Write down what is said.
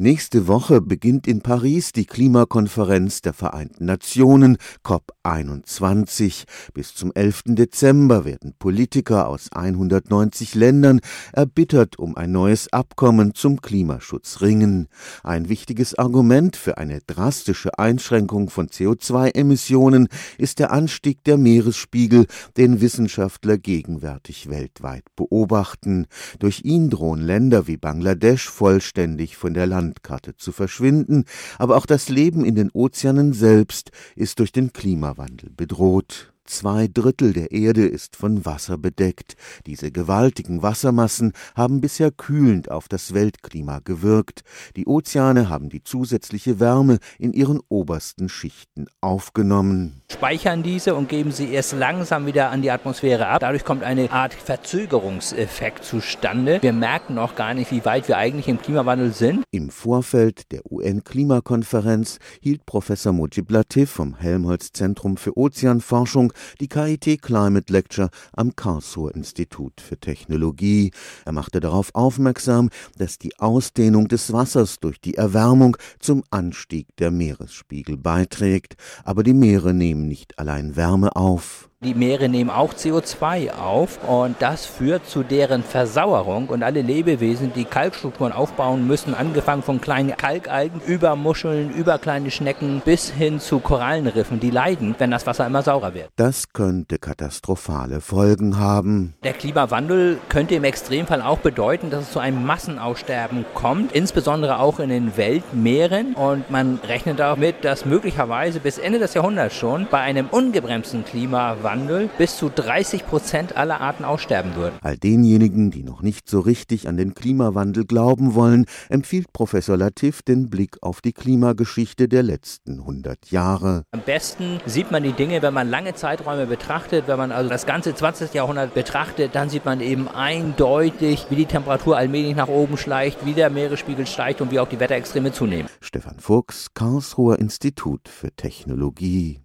Nächste Woche beginnt in Paris die Klimakonferenz der Vereinten Nationen COP21. Bis zum 11. Dezember werden Politiker aus 190 Ländern erbittert um ein neues Abkommen zum Klimaschutz ringen. Ein wichtiges Argument für eine drastische Einschränkung von CO2-Emissionen ist der Anstieg der Meeresspiegel, den Wissenschaftler gegenwärtig weltweit beobachten. Durch ihn drohen Länder wie Bangladesch vollständig von der Land Landkarte zu verschwinden, aber auch das Leben in den Ozeanen selbst ist durch den Klimawandel bedroht. Zwei Drittel der Erde ist von Wasser bedeckt. Diese gewaltigen Wassermassen haben bisher kühlend auf das Weltklima gewirkt. Die Ozeane haben die zusätzliche Wärme in ihren obersten Schichten aufgenommen. Speichern diese und geben sie erst langsam wieder an die Atmosphäre ab. Dadurch kommt eine Art Verzögerungseffekt zustande. Wir merken noch gar nicht, wie weit wir eigentlich im Klimawandel sind. Im Vorfeld der UN-Klimakonferenz hielt Professor Mujib Latif vom Helmholtz-Zentrum für Ozeanforschung die KIT Climate Lecture am Karlsruher Institut für Technologie. Er machte darauf aufmerksam, dass die Ausdehnung des Wassers durch die Erwärmung zum Anstieg der Meeresspiegel beiträgt, aber die Meere nehmen nicht allein Wärme auf. Die Meere nehmen auch CO2 auf und das führt zu deren Versauerung und alle Lebewesen, die Kalkstrukturen aufbauen müssen, angefangen von kleinen Kalkalgen über Muscheln, über kleine Schnecken bis hin zu Korallenriffen, die leiden, wenn das Wasser immer saurer wird. Das könnte katastrophale Folgen haben. Der Klimawandel könnte im Extremfall auch bedeuten, dass es zu einem Massenaussterben kommt, insbesondere auch in den Weltmeeren und man rechnet damit, dass möglicherweise bis Ende des Jahrhunderts schon bei einem ungebremsten Klimawandel Wandel bis zu 30 Prozent aller Arten aussterben würden. All denjenigen, die noch nicht so richtig an den Klimawandel glauben wollen, empfiehlt Professor Latif den Blick auf die Klimageschichte der letzten 100 Jahre. Am besten sieht man die Dinge, wenn man lange Zeiträume betrachtet, wenn man also das ganze 20. Jahrhundert betrachtet, dann sieht man eben eindeutig, wie die Temperatur allmählich nach oben schleicht, wie der Meeresspiegel steigt und wie auch die Wetterextreme zunehmen. Stefan Fuchs, Karlsruher Institut für Technologie.